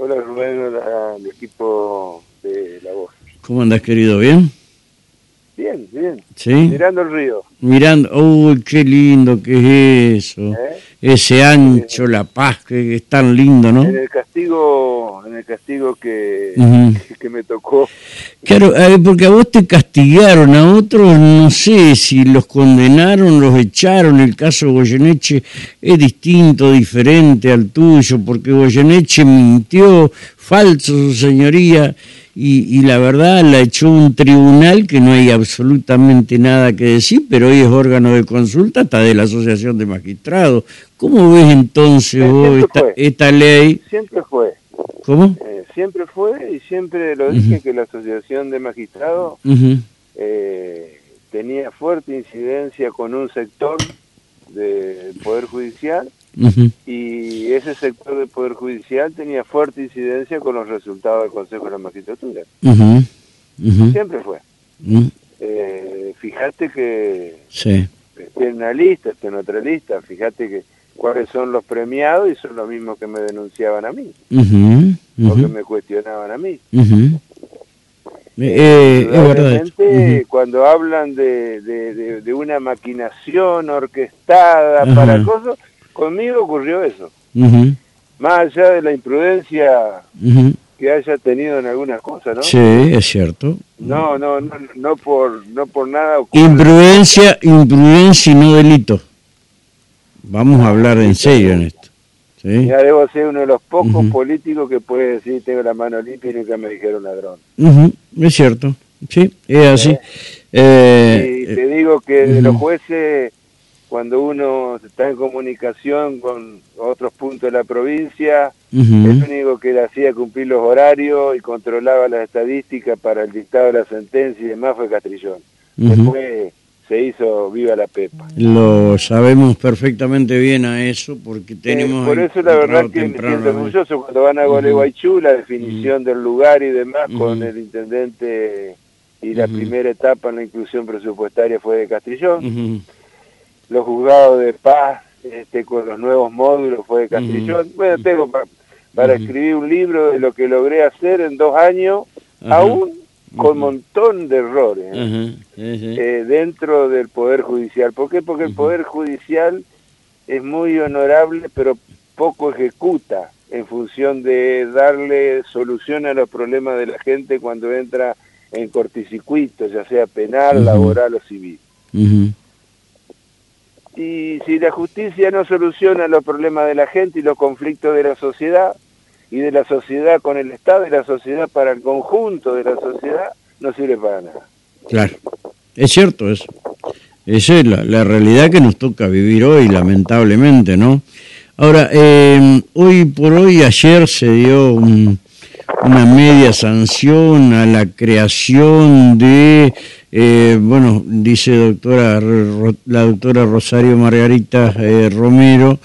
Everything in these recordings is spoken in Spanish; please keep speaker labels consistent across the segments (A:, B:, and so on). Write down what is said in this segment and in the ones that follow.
A: Hola Rubén, hola al equipo de La Voz.
B: ¿Cómo andas, querido? ¿Bien?
A: Bien, bien.
B: ¿Sí?
A: Mirando el río.
B: Mirando, uy, qué lindo que es eso.
A: ¿eh?
B: Ese ancho, la paz, que es tan lindo, ¿no?
A: En el castigo, en el castigo que. Que me tocó.
B: Claro, eh, porque a vos te castigaron, a otros no sé si los condenaron, los echaron. El caso Goyeneche es distinto, diferente al tuyo, porque Goyeneche mintió, falso, su señoría, y, y la verdad la echó un tribunal que no hay absolutamente nada que decir, pero hoy es órgano de consulta hasta de la Asociación de Magistrados. ¿Cómo ves entonces vos esta, esta ley?
A: Siempre fue,
B: ¿Cómo?
A: eh, siempre fue y siempre lo dije que la Asociación de Magistrados eh, tenía fuerte incidencia con un sector del Poder Judicial y ese sector del Poder Judicial tenía fuerte incidencia con los resultados del Consejo de la Magistratura. Siempre fue. Eh, fíjate que
B: Sí.
A: esté en una lista, esté en otra lista, fíjate que cuáles son los premiados y son los mismos que me denunciaban a mí,
B: Ujú,
A: o que me cuestionaban a mí.
B: ujú. Eh, es verdad. esto.
A: Indudablemente, cuando hablan de, de- de- de una maquinación orquestada para cosas, conmigo ocurrió eso. Más allá de la imprudencia que haya tenido en algunas cosas, ¿no?
B: Sí, es cierto.
A: No, no, no, no por, no por nada ocurre.
B: Imprudencia, imprudencia y no delito. Vamos a hablar en serio en esto. ¿sí?
A: Ya debo ser uno de los pocos políticos que puede decir tengo la mano limpia y nunca me dijeron ladrón.
B: Ujú, Es cierto. Sí, es así. Eh,
A: y te digo que de los jueces, cuando uno está en comunicación con otros puntos de la provincia, el único que le hacía cumplir los horarios y controlaba las estadísticas para el dictado de la sentencia y demás fue Castrillón. Después se hizo viva la pepa.
B: Lo sabemos perfectamente bien a eso porque tenemos...
A: Eh, por eso la verdad que me siento orgulloso cuando van a Gualeguaychú, la definición del lugar y demás con el intendente y la primera etapa en la inclusión presupuestaria fue de Castrillón. Los juzgados de paz este, con los nuevos módulos fue de Castrillón. Bueno, tengo pa- para escribir un libro de lo que logré hacer en dos años, aún con
B: Ujú.
A: montón de errores ¿eh? Eh, dentro del Poder Judicial. ¿Por qué? Porque el. Poder Judicial es muy honorable, pero poco ejecuta en función de darle solución a los problemas de la gente cuando entra en corticircuito, ya sea penal, laboral o civil. Y si la justicia no soluciona los problemas de la gente y los conflictos de la sociedad, y de la sociedad con el Estado y la sociedad para el conjunto de la sociedad, no sirve para nada.
B: Claro, es cierto eso. Esa es la, la realidad que nos toca vivir hoy, lamentablemente, ¿no? Ahora, eh, hoy por hoy, ayer se dio un- una media sanción a la creación de, eh, bueno, dice doctora la doctora Rosario Margarita eh, Romero,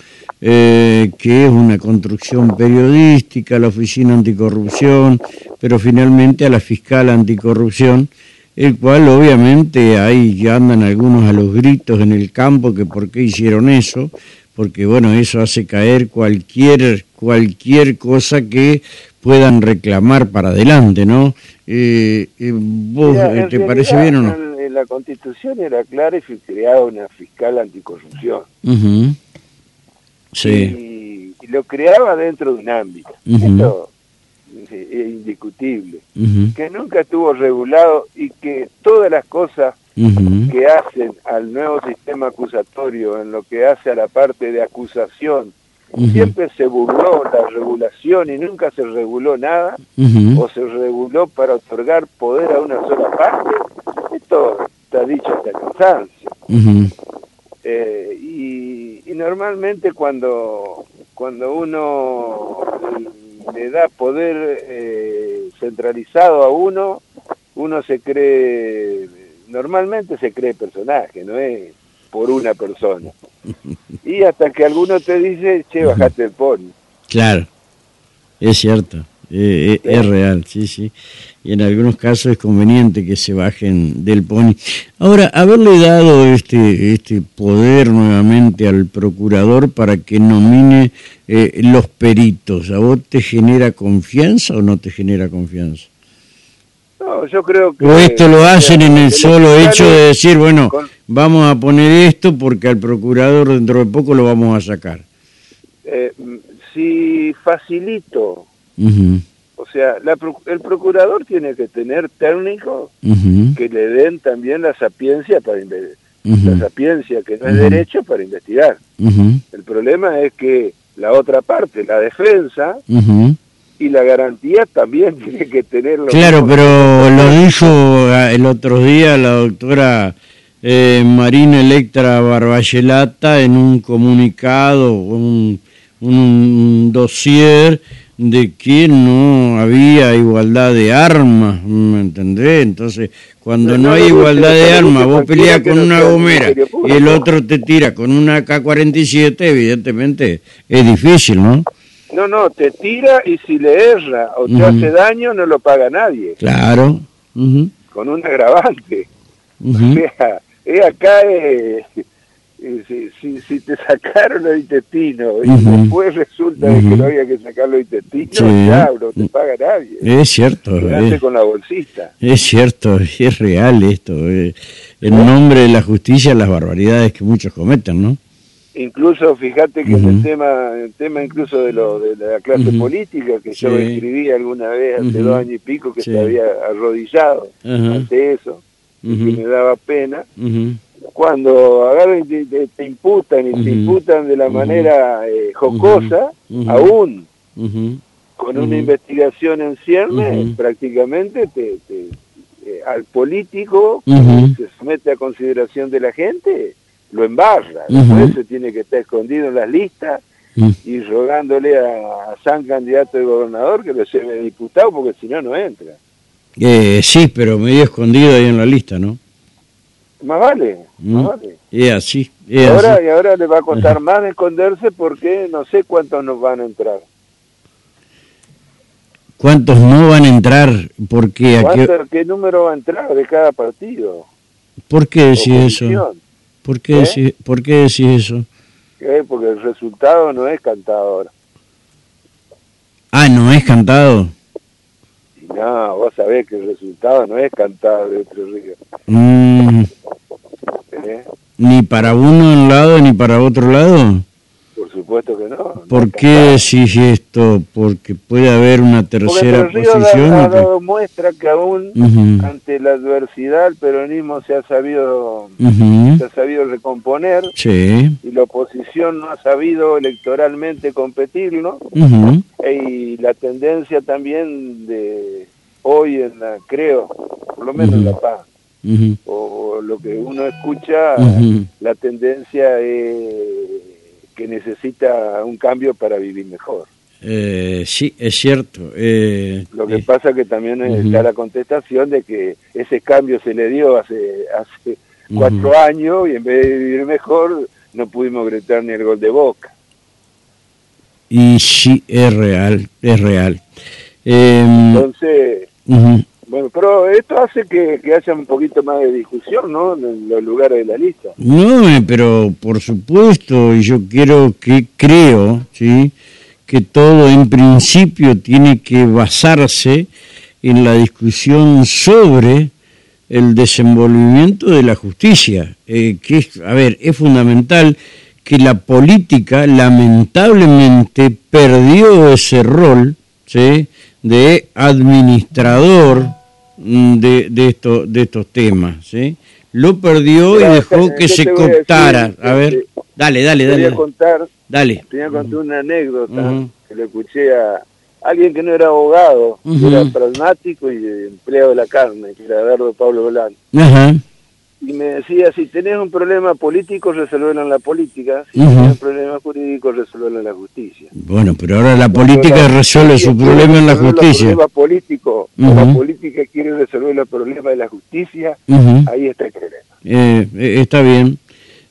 B: eh, que es una construcción periodística, la Oficina Anticorrupción, pero finalmente a la Fiscal Anticorrupción, el cual obviamente ahí ya andan algunos a los gritos en el campo que por qué hicieron eso, porque bueno, eso hace caer cualquier, cualquier cosa que puedan reclamar para adelante, ¿no? Eh, eh, ¿Vos
A: Mira,
B: eh, te parece bien o no?
A: En, la Constitución era clara y fue creada una fiscal anticorrupción.
B: Ujú. Sí.
A: Y, y lo creaba dentro de un ámbito. Esto es, indiscutible. Que nunca estuvo regulado y que todas las cosas que hacen al nuevo sistema acusatorio, en lo que hace a la parte de acusación, siempre se burló la regulación y nunca se reguló nada, o se reguló para otorgar poder a una sola parte, esto está dicho hasta cansancio. Eh, y, y normalmente cuando, cuando uno le da poder eh, centralizado a uno, uno se cree, normalmente se cree personaje, no es por una persona. Y hasta que alguno te dice, che, bajate el pony.
B: Claro, es cierto, eh, eh, es real, sí, sí. Y en algunos casos es conveniente que se bajen del pony. Ahora, haberle dado este, este poder nuevamente al procurador para que nomine eh, los peritos, ¿a vos te genera confianza o no te genera confianza?
A: No, yo creo que...
B: O esto lo hacen en el solo hecho de decir, bueno, vamos a poner esto porque al procurador dentro de poco lo vamos a sacar.
A: Eh, si facilito, o sea, el procurador tiene que tener técnicos que le den también la sapiencia para la sapiencia que no es derecho para investigar. El problema es que la otra parte, la defensa, y la garantía también tiene que tenerlo.
B: Claro, pero lo dijo ah, el otro día la doctora eh, Marina Electra Barbayelata en un comunicado, un, un dossier de que no había igualdad de armas, ¿me entendés? Entonces, cuando no, hay igualdad de armas, vos peleas con una gomera y el otro te tira con una K-47, evidentemente es difícil, ¿no?
A: No, no, te tira y si le erra o te hace daño no lo paga nadie.
B: Claro.
A: Con un agravante. O sea, es acá eh, eh, si, si, te sacaron los intestinos y después resulta que no había que sacar los intestinos, ya no te paga nadie.
B: Es cierto.
A: Es, con la bolsita.
B: Es cierto, es real esto. Eh. En nombre de la justicia, las barbaridades que muchos cometen, ¿no?
A: incluso fíjate que el tema el tema incluso de lo de la clase política que yo escribí alguna vez hace dos años y pico que se había arrodillado ante eso y que me daba pena cuando agarran y te, imputan y te imputan de la manera eh, jocosa aún con una investigación en ciernes prácticamente te, eh, al político que se somete a consideración de la gente lo embarra, por eso tiene que estar escondido en las listas y rogándole a, San candidato de gobernador que lo lleve diputado porque si no, no entra.
B: Eh, sí, pero medio escondido ahí en la lista, ¿no?
A: Más vale, más vale. Y
B: así.
A: ahora, y ahora le va a costar más esconderse porque no sé cuántos nos van a entrar.
B: ¿Cuántos no van a entrar? Porque
A: ¿Qué número va a entrar de cada partido?
B: ¿Por qué decís eso? ¿Por qué, ¿Eh? decís, ¿Por qué decís eso?
A: Porque el resultado no es cantado ahora.
B: Ah, ¿no es cantado?
A: No, vos sabés que el resultado no es cantado de otro río.
B: Mm. ¿Eh? ¿Ni para uno un lado ni para otro lado?
A: supuesto que no.
B: ¿Por qué decís esto? Porque puede haber una tercera posición.
A: Ha, dado muestra que aún ante la adversidad el peronismo se ha sabido se ha sabido recomponer
B: sí.
A: y la oposición no ha sabido electoralmente competir, ¿no? Y la tendencia también de hoy en la creo, por lo menos en la paz. o, lo que uno escucha, la tendencia es que necesita un cambio para vivir mejor.
B: Eh, sí, es cierto. Eh,
A: Lo que pasa que también está la contestación de que ese cambio se le dio hace, hace cuatro años y en vez de vivir mejor no pudimos gritar ni el gol de boca.
B: Y sí, es real, es real.
A: Entonces, bueno, pero esto hace que, haya un poquito más de discusión, ¿no? En los lugares de la lista.
B: No, eh, pero por supuesto, y yo quiero que creo, ¿sí? Que todo en principio tiene que basarse en la discusión sobre el desenvolvimiento de la justicia, eh, que es, a ver, es fundamental que la política lamentablemente perdió ese rol, ¿sí? De administrador Mm, de, de, esto, de estos temas. ¿sí? Lo perdió y dejó que se cooptara. A, ver, dale, dale, dale.
A: Voy a contar,
B: dale.
A: Te voy a contar una anécdota que le escuché a alguien que no era abogado, era pragmático y empleado de la carne, que era Eduardo Pablo Blanco. Ajá y me decía, si tenés un problema político, resolverlo en la política, si tenés un problema jurídico, resolverlo en la justicia.
B: Bueno, pero ahora la política resuelve su problema en la justicia.
A: El problema político, la política quiere resolver los problemas de la justicia, ahí está el problema.
B: Eh, eh, está bien.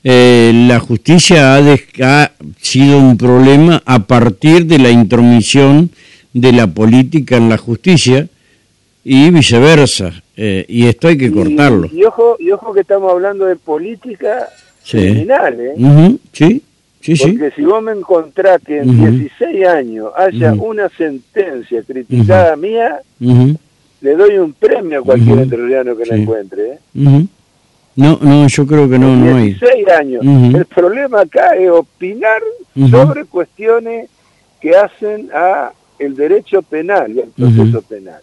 B: Eh, la justicia ha, ha sido un problema a partir de la intromisión de la política en la justicia y viceversa. Eh, y esto hay que cortarlo.
A: Y, ojo, y ojo que estamos hablando de política criminal, ¿eh?
B: Sí, sí, sí.
A: Porque si vos me encontrás que en 16 años haya una sentencia criticada mía, le doy un premio a cualquier entrerriano que la encuentre. ¿eh?
B: No, no, yo creo que no, no hay.
A: 16 años. El problema acá es opinar sobre cuestiones que hacen a el derecho penal y el proceso penal.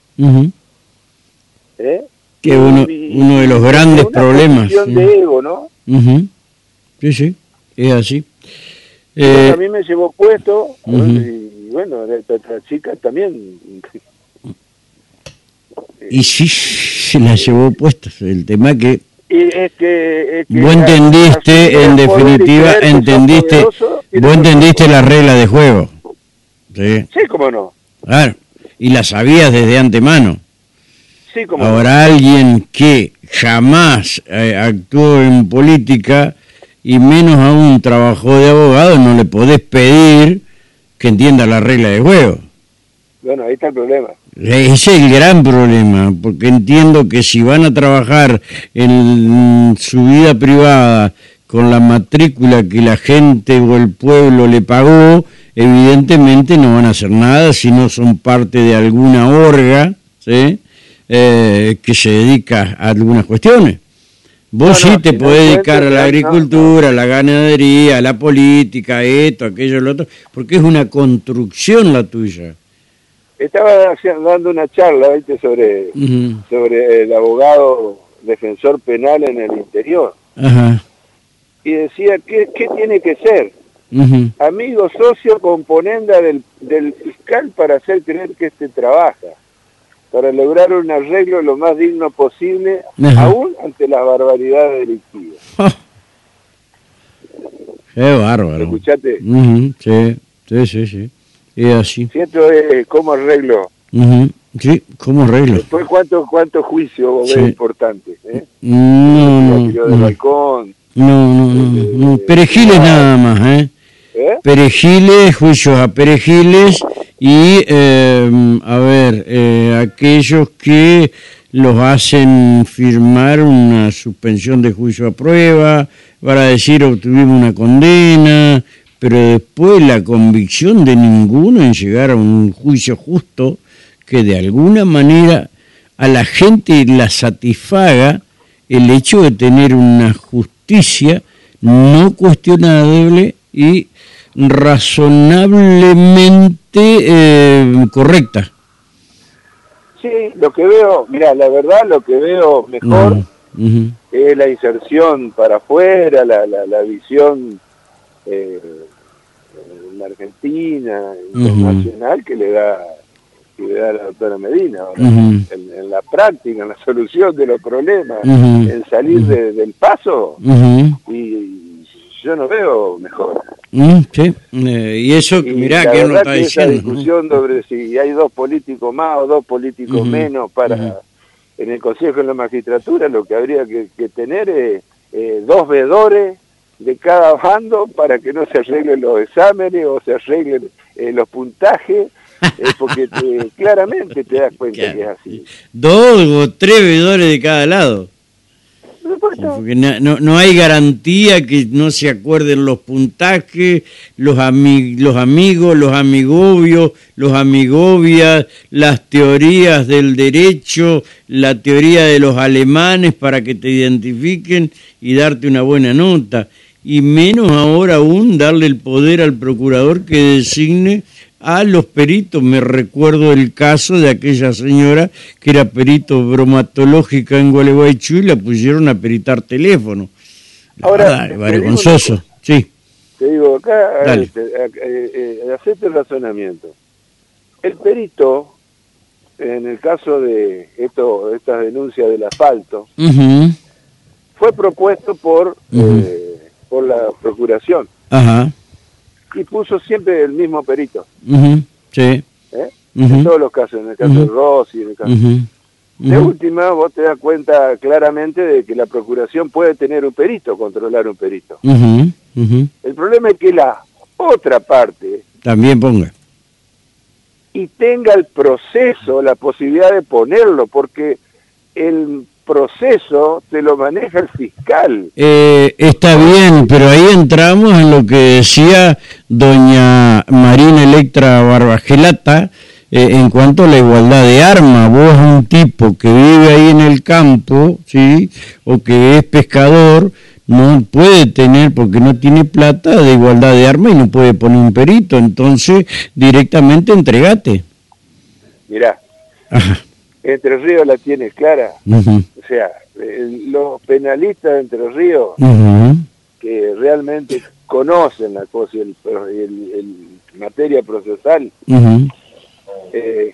B: ¿Eh? Que uno, uno de los grandes problemas.
A: de ego, ¿no?
B: Sí, sí, es así.
A: Eh, a mí me llevó puesto, y bueno, otra chica también.
B: Y sí, se la llevó puesta. El tema que
A: es que,
B: vos entendiste, en definitiva, entendiste, vos entendiste la regla de juego.
A: Sí, sí cómo no.
B: Claro, y la sabías desde antemano.
A: Sí,
B: Ahora alguien que jamás eh, actuó en política y menos aún trabajó de abogado, no le podés pedir que entienda la regla de juego.
A: Bueno, ahí está el problema.
B: Ese es el gran problema, porque entiendo que si van a trabajar en su vida privada con la matrícula que la gente o el pueblo le pagó, evidentemente no van a hacer nada si no son parte de alguna orga ¿sí? Eh, que se dedica a algunas cuestiones. Vos sí te podés dedicar a la agricultura, a la ganadería, a la política, esto, aquello, lo otro, porque es una construcción la tuya.
A: Estaba dando una charla ¿viste? sobre sobre el abogado defensor penal en el interior. Y decía ¿qué, qué tiene que ser amigo socio componenda del, del fiscal para hacer creer que este trabaja para lograr un arreglo lo más digno posible aún ante las barbaridades delictivas
B: qué bárbaro
A: escuchate
B: sí sí sí sí es así.
A: Siento eh, cómo arreglo.
B: Sí, ¿cómo arreglo?
A: Después, ¿cuántos cuánto juicios vos ves importantes? Eh?
B: No, no,
A: no. balcón.
B: No, no, no. no. Eh, perejiles nada más, ¿eh? ¿eh? Perejiles, juicios a perejiles y, eh, a ver, eh, aquellos que los hacen firmar una suspensión de juicio a prueba para decir obtuvimos una condena, pero después la convicción de ninguno en llegar a un juicio justo que de alguna manera a la gente la satisfaga el hecho de tener una justicia no cuestionable y razonablemente eh, correcta.
A: Sí, lo que veo, mira, la verdad lo que veo mejor es la inserción para afuera, la, la, la visión eh, en Argentina, internacional, que le da que le da la doctora Medina. en, la práctica, en la solución de los problemas, en salir del paso, y, yo no veo mejor.
B: Sí, eh, y eso, mirá que no está
A: que Esa discusión sobre si hay dos políticos más o dos políticos menos para en el Consejo de la Magistratura, lo que habría que, tener es eh, dos vedores de cada bando para que no se arreglen los exámenes o se arreglen eh, los puntajes, eh, porque claramente te das cuenta que es así.
B: Dos o tres veedores de cada lado. Porque no, no, hay garantía que no se acuerden los puntajes, los, los amigos, los amigobios, los amigobias, las teorías del derecho, la teoría de los alemanes para que te identifiquen y darte una buena nota. Y menos ahora aún darle el poder al procurador que designe a los peritos. Me recuerdo el caso de aquella señora que era perito bromatológica en Gualeguaychú y la pusieron a peritar teléfono.
A: Ahora,
B: vergonzoso, sí.
A: Te digo, acá, este, eh, eh, acepto el razonamiento. El perito, en el caso de esto, estas denuncias del asfalto, fue propuesto por por la procuración.
B: Ajá.
A: Y puso siempre el mismo perito.
B: Sí.
A: ¿Eh? En todos los casos, en el caso de Rossi, en el caso... De última, vos te das cuenta claramente de que la procuración puede tener un perito, controlar un perito. El problema es que la otra parte...
B: También ponga.
A: y tenga el proceso, la posibilidad de ponerlo, porque el proceso te lo maneja el fiscal.
B: Eh, está bien, pero ahí entramos en lo que decía doña Marina Electra Barbagelata eh, en cuanto a la igualdad de armas. Vos un tipo que vive ahí en el campo, ¿sí? O que es pescador, no puede tener, porque no tiene plata, de igualdad de armas y no puede poner un perito. Entonces, directamente entregate.
A: Mirá, Entre Ríos la tiene clara. O sea, los penalistas de Entre Ríos, que realmente conocen la cosa y el, materia procesal, eh,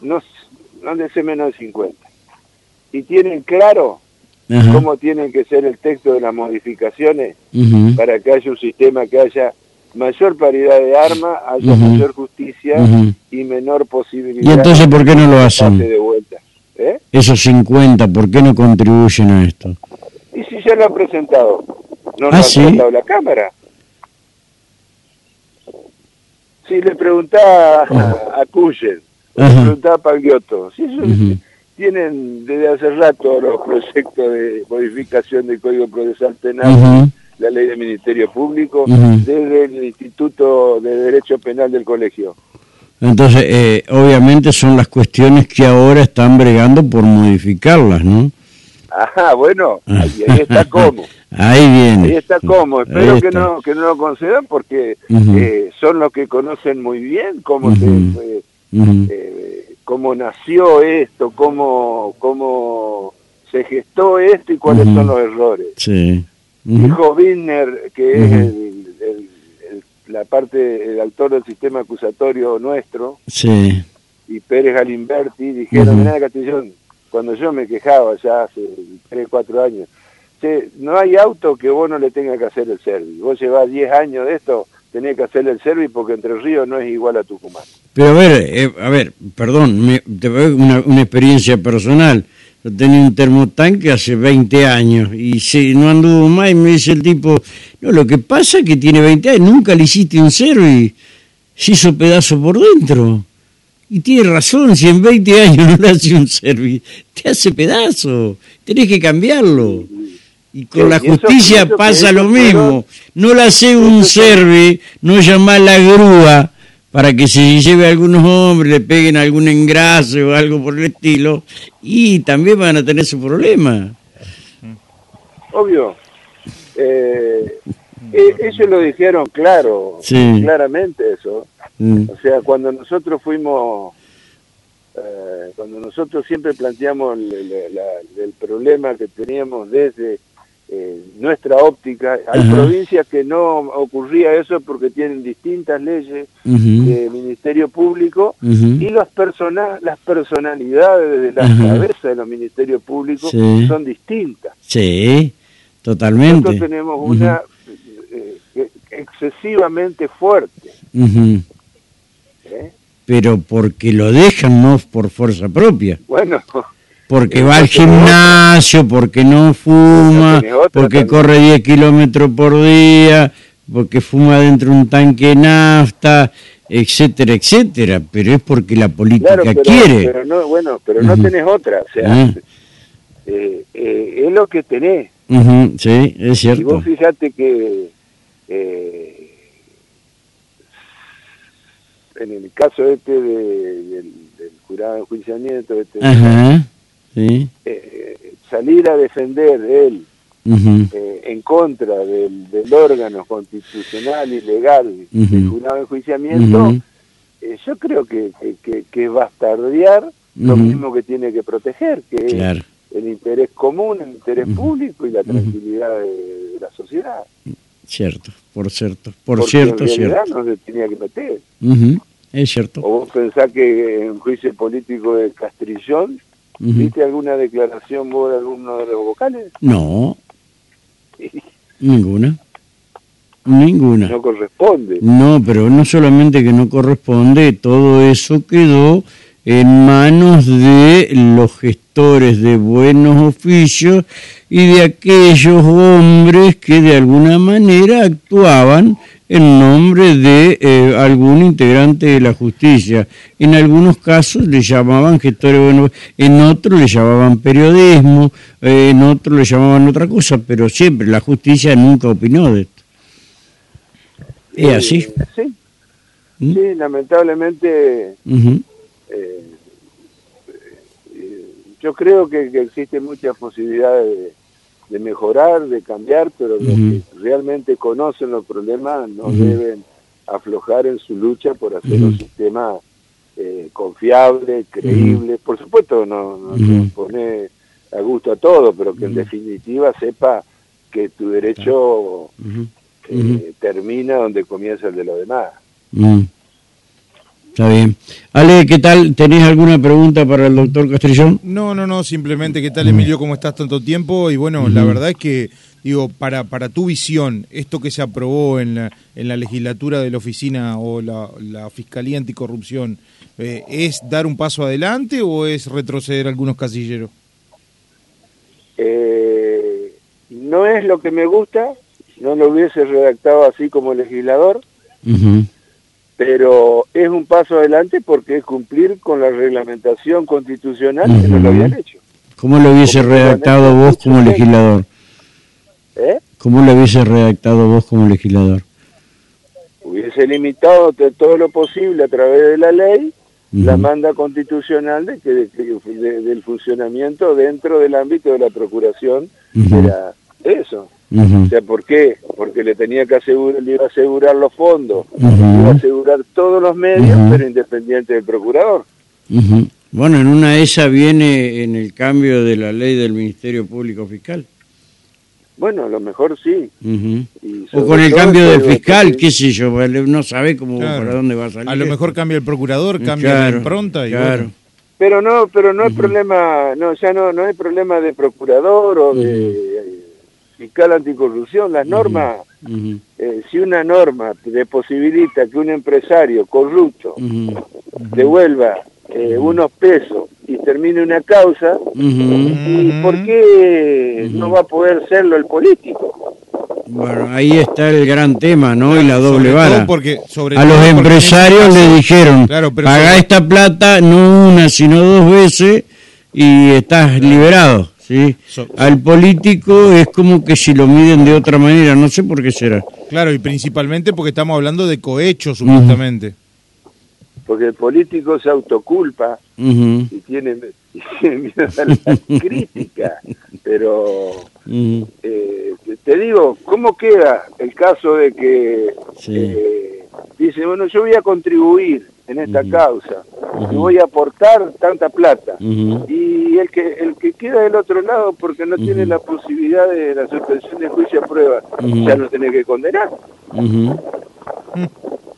A: no, no de menos de 50. Y tienen claro cómo tienen que ser el texto de las modificaciones para que haya un sistema que haya mayor paridad de armas, haya mayor justicia y menor posibilidad.
B: ¿Y entonces por qué no lo hacen?
A: De vuelta. ¿Eh?
B: Esos 50, ¿por qué no contribuyen a esto?
A: Y si ya lo ha presentado, no lo
B: ¿Ah,
A: ha
B: ¿sí?
A: presentado la Cámara. Si le preguntaba a, a Cuyen, le preguntaba a Pagliotto, si eso, tienen desde hace rato los proyectos de modificación del Código Procesal Penal, la ley del Ministerio Público, desde el Instituto de Derecho Penal del Colegio.
B: Entonces, eh, obviamente son las cuestiones que ahora están bregando por modificarlas, ¿no?
A: Ajá, bueno, ahí, ahí está cómo.
B: Ahí viene.
A: Ahí está cómo. Espero que no, que no lo concedan porque eh, son los que conocen muy bien cómo se... Eh, cómo nació esto, cómo, cómo se gestó esto y cuáles son los errores.
B: Sí.
A: Dijo Wiener, que es el, la parte, el autor del sistema acusatorio nuestro,
B: sí.
A: y Pérez Galimberti, dijeron, mira Castillón, cuando yo me quejaba ya hace 3, 4 años, no hay auto que vos no le tenga que hacer el servicio. Vos llevás 10 años de esto, tenés que hacerle el servicio porque Entre Ríos no es igual a Tucumán.
B: Pero a ver, eh, a ver, perdón, me, te una, una experiencia personal. Yo tenía un termotanque hace 20 años y si no anduvo más y me dice el tipo, no, lo que pasa es que tiene 20 años, nunca le hiciste un y se hizo pedazo por dentro. Y tiene razón, si en 20 años no le hace un service, te hace pedazo, tenés que cambiarlo. Y con la justicia pasa lo mismo. No le hace un servi, no llamar la grúa para que se lleve a algunos hombres, le peguen algún engrase o algo por el estilo, y también van a tener su problema.
A: Obvio. Eh, eh ellos lo dijeron claro, claramente eso. Mm. O sea, cuando nosotros fuimos, eh, cuando nosotros siempre planteamos el problema que teníamos desde eh, nuestra óptica. Hay provincias que no ocurría eso porque tienen distintas leyes de Ministerio Público y las, persona las personalidades de la cabeza de los ministerios públicos son distintas.
B: Sí, totalmente.
A: Nosotros tenemos una eh, eh, excesivamente fuerte.
B: Pero porque lo dejan, no por fuerza propia.
A: Bueno,
B: porque va al gimnasio, porque no fuma, porque corre 10 kilómetros por día, porque fuma dentro de un tanque de nafta, etcétera, etcétera, pero es porque la política quiere.
A: Pero no, bueno, pero no tenés otra, o sea, eh, eh, es lo que tenés.
B: sí, es cierto. Y
A: vos fíjate que eh, en el caso este del, del jurado de enjuiciamiento, este, eh, salir a defender él eh, en contra del, órgano constitucional y legal del jurado de enjuiciamiento, eh, yo creo que, que, que, bastardear lo mismo que tiene que proteger, que es el interés común, el interés público y la tranquilidad de, la sociedad.
B: Cierto, por cierto, por cierto,
A: en no se tenía que meter.
B: Es cierto.
A: ¿O vos pensás que en juicio político de Castrillón ¿Viste alguna declaración vos de alguno de los vocales?
B: No. Ninguna. Ninguna.
A: No corresponde.
B: No, pero no solamente que no corresponde, todo eso quedó en manos de los gestores de buenos oficios y de aquellos hombres que de alguna manera actuaban en nombre de eh, algún integrante de la justicia. En algunos casos le llamaban gestores, bueno, en otros le llamaban periodismo, eh, en otros le llamaban otra cosa, pero siempre la justicia nunca opinó de esto. ¿Es así?
A: Sí, ¿Mm? sí lamentablemente yo creo que, existen muchas posibilidades de, mejorar, de cambiar, pero los que realmente conocen los problemas no deben aflojar en su lucha por hacer un sistema eh, confiable, creíble. Por supuesto, no, no pone a gusto a todo, pero que en definitiva sepa que tu derecho eh, termina donde comienza el de los demás.
B: Está bien. Ale, ¿qué tal? ¿Tenés alguna pregunta para el doctor Castrillón?
C: No, no, no, simplemente, ¿qué tal Emilio? ¿Cómo estás tanto tiempo? Y bueno, la verdad es que, digo, para, para tu visión, esto que se aprobó en la, en la legislatura de la oficina o la, Fiscalía Anticorrupción, eh, ¿es dar un paso adelante o es retroceder algunos casilleros?
A: Eh, no es lo que me gusta, no lo hubiese redactado así como legislador pero es un paso adelante porque es cumplir con la reglamentación constitucional que no lo habían hecho.
B: ¿Cómo lo hubiese redactado vos como legislador? ¿Eh? ¿Cómo lo hubiese redactado vos como legislador?
A: Hubiese limitado todo lo posible a través de la ley la manda constitucional de que, del funcionamiento dentro del ámbito de la procuración era eso. O sea, ¿por qué? Porque le tenía que asegurar, le iba a asegurar los fondos, le iba a asegurar todos los medios, pero independiente del procurador.
B: Bueno, en una de esas viene en el cambio de la ley del Ministerio Público Fiscal.
A: Bueno, a lo mejor sí.
B: o con el cambio de fiscal, qué sé yo, no sabe cómo para dónde va a salir.
C: A lo mejor cambia el procurador, cambia la impronta y claro.
A: Pero no, pero no hay problema, no, ya no, no hay problema de procurador o de fiscal anticorrupción, las normas, eh, si una norma le posibilita que un empresario corrupto devuelva eh, unos pesos y termine una causa, ¿por qué no va a poder serlo el político?
B: Bueno, ahí está el gran tema, ¿no? y la doble vara. Porque, a los empresarios le dijeron, paga esta plata no una, sino dos veces y estás liberado. ¿Sí? Al político es como que si lo miden de otra manera, no sé por qué será.
C: Claro, y principalmente porque estamos hablando de cohecho, supuestamente.
A: Porque el político se autoculpa y, tiene, miedo a la crítica, pero eh, te digo, ¿cómo queda el caso de que eh, dice, bueno, yo voy a contribuir en esta causa y voy a aportar tanta plata y el que queda del otro lado porque no tiene la posibilidad de la suspensión de juicio a prueba. Ya no tiene que condenar.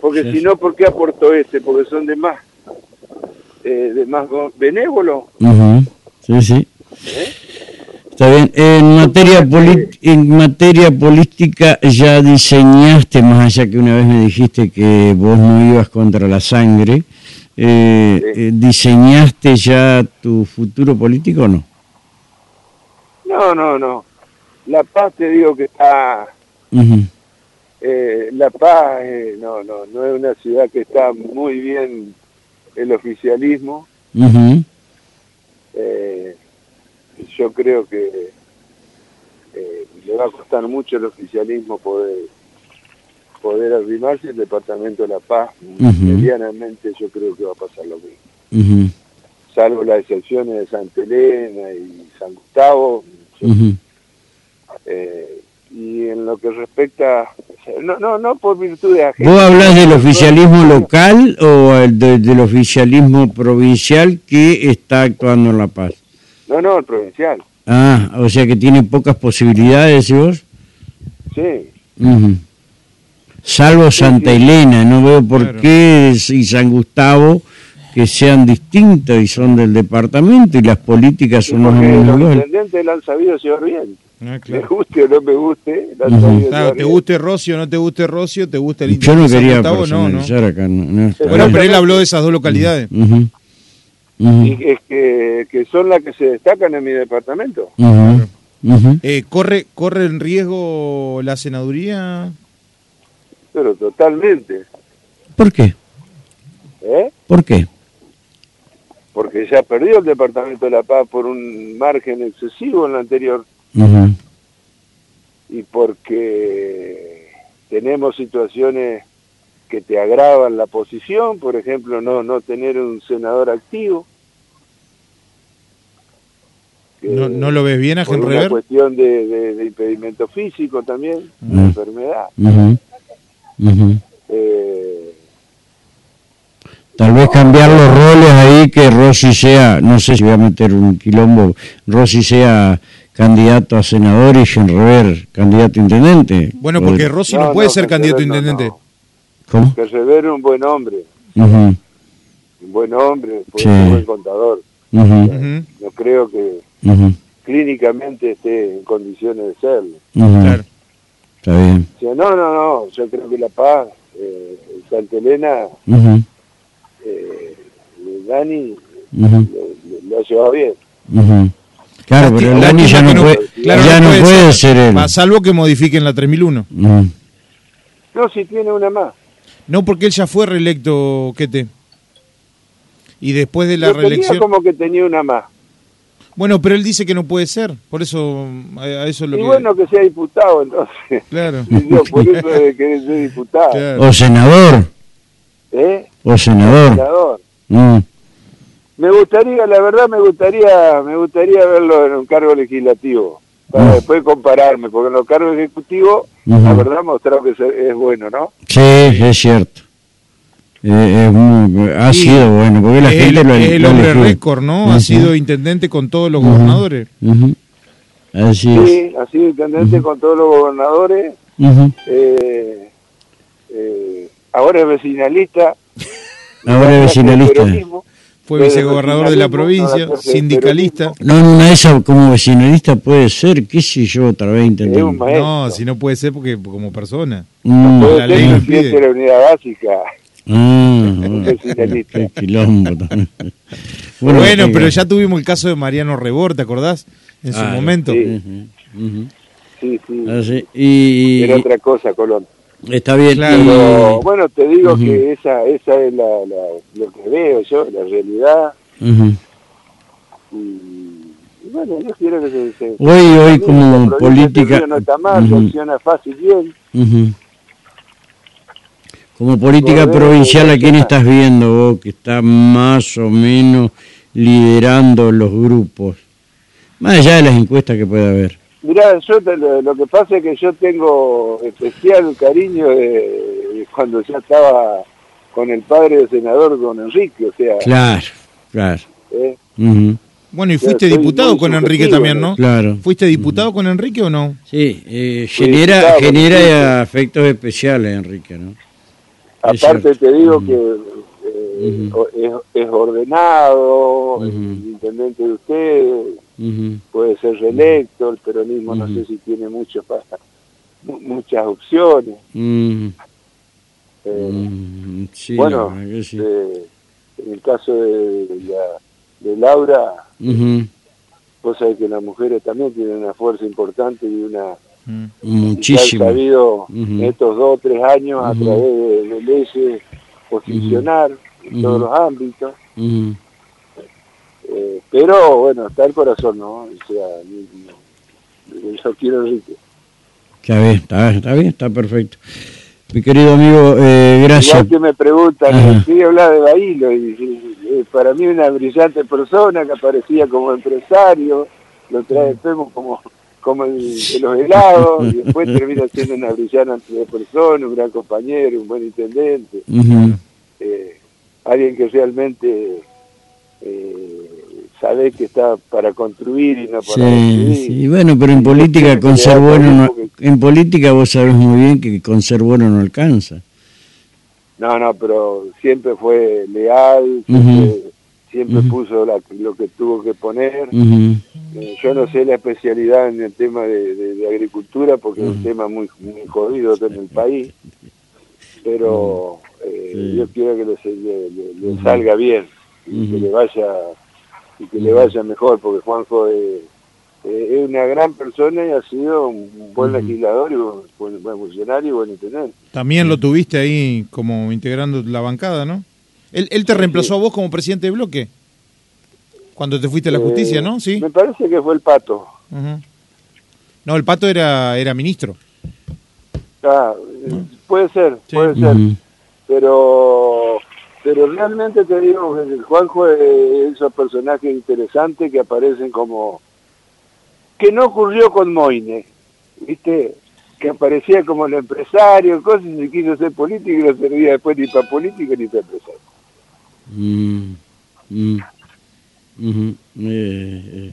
A: Porque si no ¿por qué aportó este? porque son de más eh, de más benévolo.
B: Sí sí. ¿Eh? Está bien. En materia, en materia política ya diseñaste, más allá que una vez me dijiste que vos no ibas contra la sangre, eh, eh, ¿diseñaste ya tu futuro político o no?
A: No, no, no. La Paz te digo que está... Eh, la Paz no, no, no es una ciudad que está muy bien el oficialismo yo creo que eh, le va a costar mucho el oficialismo poder poder arrimarse el Departamento de la Paz. Medianamente yo creo que va a pasar lo mismo. Salvo las excepciones de Santa Elena y San Gustavo. Eh, y en lo que respecta, no, no, no por virtud de
B: ¿Vos hablas del oficialismo local o del oficialismo provincial que está actuando en La Paz?
A: No, no, el provincial.
B: Ah, o sea que tiene pocas posibilidades, ¿y vos?
A: Sí.
B: Salvo Santa Elena, no veo por qué y San Gustavo que sean distintos y son del departamento y las políticas son
A: más Los intendentes la han sabido llevar bien. Ah, Me guste o no me guste, la
C: claro, te guste Rocio o no te guste Rocio, te gusta el
B: intendente Yo no quería no, no. Acá, no,
C: bueno, pero él habló de esas dos localidades
A: y es que, que, son las que se destacan en mi departamento.
C: Eh, ¿corre, ¿Corre en riesgo la senaduría?
A: pero totalmente.
B: ¿Por qué?
A: ¿Eh?
B: ¿Por qué?
A: Porque ya perdió el Departamento de La Paz por un margen excesivo en la anterior y porque tenemos situaciones que te agravan la posición, por ejemplo, no, no tener un senador activo. que
C: ¿No, no lo ves bien a
A: por una cuestión de, de- de impedimento físico también,
B: Mm.
A: una enfermedad. Eh,
B: Tal vez cambiar los roles ahí, que Rossi sea, no sé si voy a meter un quilombo, Rossi sea candidato a senador y Genrever candidato a intendente.
C: Bueno, porque Rossi no,
A: No,
C: puede
A: no,
C: ser candidato a
A: Genrever no,
C: intendente.
A: no.
B: ¿Cómo?
A: que Rivero es un buen hombre, un buen hombre, fue
B: Sí.
A: un buen contador. No creo que clínicamente esté en condiciones de serlo.
C: Claro.
B: Está bien.
A: O sea, no, no, no, yo creo que La Paz, eh, Santa Elena, eh, Dani lo, lo- lo ha llevado bien.
B: Claro, pero el Dani ya no puede,
C: claro,
B: ya no puede ser él.
C: Va, salvo que modifiquen la 3001.
B: Ujú.
A: No, si tiene una más.
C: No, porque él ya fue reelecto, Quete. Y después de la reelección...
A: como que tenía una más.
C: Bueno, pero él dice que no puede ser. Por eso, a, a eso es lo
A: Y
C: que...
A: bueno, que sea diputado entonces.
C: Claro.
A: Yo por eso de querer ser diputado.
C: Claro.
B: O senador,
A: ¿Eh?
B: o senador.
A: Senador.
B: Mm,
A: Me gustaría, la verdad me gustaría, me gustaría verlo en un cargo legislativo, para
B: Mm.
A: después compararme, porque en los cargos ejecutivos, la verdad ha mostrado que es bueno, ¿no?
B: Sí, es cierto. Eh, es muy- ha
C: Sí.
B: sido bueno, porque la
C: es
B: gente
C: el,
B: lo
C: es el hombre récord, ¿no? Ha sido intendente con todos los gobernadores.
B: Así es.
A: Sí, ha sido intendente con todos los gobernadores, eh, eh, ahora es vecinalista.
B: Ahora es vecinalista.
C: Fue vicegobernador de la provincia, sindicalista.
B: No, de esas como vecinalista puede ser, qué sé yo, otra vez
A: maestro.
C: No, si no puede ser porque como persona.
B: Mm.
A: Puede
C: la ley impide.
A: de la unidad básica.
B: Ah, bueno, qué quilombo también.
C: Bueno,
B: sí,
C: pero ya tuvimos el caso de Mariano Rebor, ¿te acordás? En su
B: Ah,
C: momento.
A: sí.
B: Ujú, ujú.
A: Sí, sí.
B: Así, y,
A: Era otra cosa, Colón.
B: Está bien.
C: Claro.
A: Pero bueno, te digo que esa esa es la, la- lo que veo yo, la realidad. Y, y bueno, yo quiero que se... se
B: Hoy, hoy como política...
A: No está mal, funciona fácil bien.
B: Como política provincial, ¿a quién estás viendo vos que está más o menos liderando los grupos? Más allá de las encuestas que pueda haber.
A: Mirá, yo te- lo, lo que pasa es que yo tengo especial cariño de, de cuando ya estaba con el padre del senador, con Enrique, o sea,
B: Claro, claro.
A: eh,
C: Bueno, y fuiste diputado con Enrique también, ¿no?
B: Claro.
C: ¿Fuiste diputado con Enrique o no?
B: Sí, eh, genera, genera
A: sí.
B: afectos especiales, Enrique, ¿no?
A: Aparte te digo que eh, es, es ordenado, el intendente de puede ser reelecto, el peronismo no sé si tiene mucho pa- mu- muchas opciones. Eh,
B: sí,
A: bueno,
B: sí.
A: eh, en el caso de, la- de Laura, vos sabés que las mujeres también tienen una fuerza importante y una
C: Mm.
B: Muchísimo.
A: sabido
B: Ujú.
A: en estos dos o tres años a través de, de leyes posicionar en todos los ámbitos. Eh, pero bueno, está el corazón, ¿no? O sea, yo quiero Enrique.
B: Está bien, está, está bien, está perfecto. Mi querido amigo, eh, gracias.
A: Igual que me preguntan. ¿qué hablar de Bailo? Y, y- y para mí una brillante persona que aparecía como empresario, lo traemos como como el de los helados, y después termina siendo una brillante persona, un gran compañero, un buen intendente, eh, alguien que realmente eh, sabe que está para construir y no para
B: Sí,
A: destruir.
B: sí, bueno, pero en política
A: tiene que
B: con ser
A: quedar
B: bueno,
A: también
B: no- en política vos sabés muy bien que con ser bueno no alcanza.
A: No, no, pero siempre fue leal, siempre, siempre puso la- lo que tuvo que poner. Eh, yo no sé la especialidad en el tema de, de- de agricultura porque es un tema muy, muy jodido en el país, pero eh,
B: Sí.
A: yo quiero que le, le- le- salga bien y que le vaya y que le vaya mejor porque Juanjo es, eh, es una gran persona y ha sido un buen legislador y un buen, buen funcionario y buen intendente.
C: También lo tuviste ahí como integrando la bancada, ¿no? Él, él te reemplazó a vos como presidente de bloque. Cuando te fuiste a la justicia,
A: Eh,
C: ¿no? Sí.
A: Me parece que fue el pato.
C: No, el pato era, era ministro.
A: Ah, eh, puede ser,
C: Sí.
A: puede ser. Pero pero realmente te digo que el Juanjo es esos personajes interesantes que aparecen como que no ocurrió con Moine viste que aparecía como el empresario cosas y quiso ser político y no servía después ni para político ni para empresario
B: Mm, mm, eh, eh,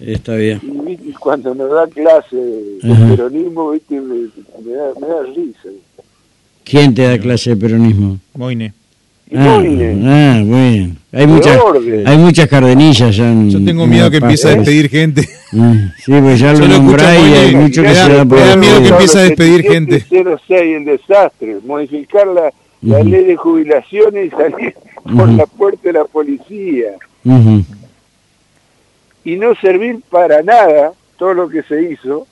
B: está bien.
A: y, cuando nos da clase de peronismo viste me, me da, me da risa
B: ¿Quién te da clase de peronismo?
C: Moine.
A: Y
B: Ah, ah, bueno. Hay muchas, hay muchas cardenillas ya en-
C: Yo tengo
B: en
C: miedo que empiece a despedir gente.
B: Mm, Sí, pues ya lo
C: Yo lo escucho
B: nombrá y hay mucho que se da por
C: me da miedo que empiece a despedir gente.
A: 06, el desastre, modificar la, la
B: Ujú.
A: ley de jubilaciones y salir por
B: Ujú.
A: la puerta de la policía
B: Ujú,
A: y no servir para nada todo lo que se hizo,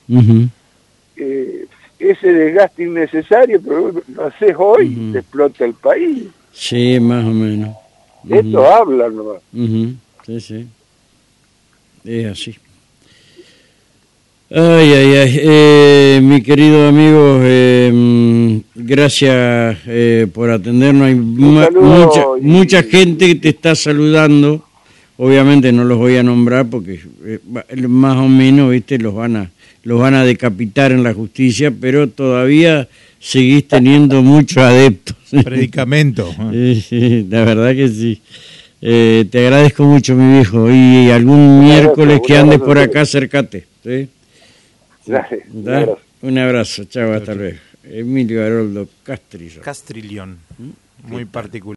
A: eh, ese desgaste innecesario, pero lo haces hoy, te explota el país.
B: Sí, más o menos. Ujú,
A: Esto habla nomás.
B: ujú, Sí, sí. Es así. Ay, ay, ay. Eh, mi querido amigo, eh, mm, gracias eh, por atendernos. Hay mucha,
A: y-
B: mucha gente que te está saludando. Obviamente no los voy a nombrar porque eh, más o menos, viste, los van a los van a decapitar en la justicia, pero todavía seguís teniendo muchos adeptos.
C: Predicamento.
B: Sí, sí, la verdad que sí. Eh, te agradezco mucho, mi viejo. Y algún
A: Un
B: miércoles que andes por acá, acércate. ¿sí?
A: Dale, un abrazo.
B: Un abrazo, chao, hasta luego. Emilio Haroldo Castrillo.
C: Castrillón. Muy particular.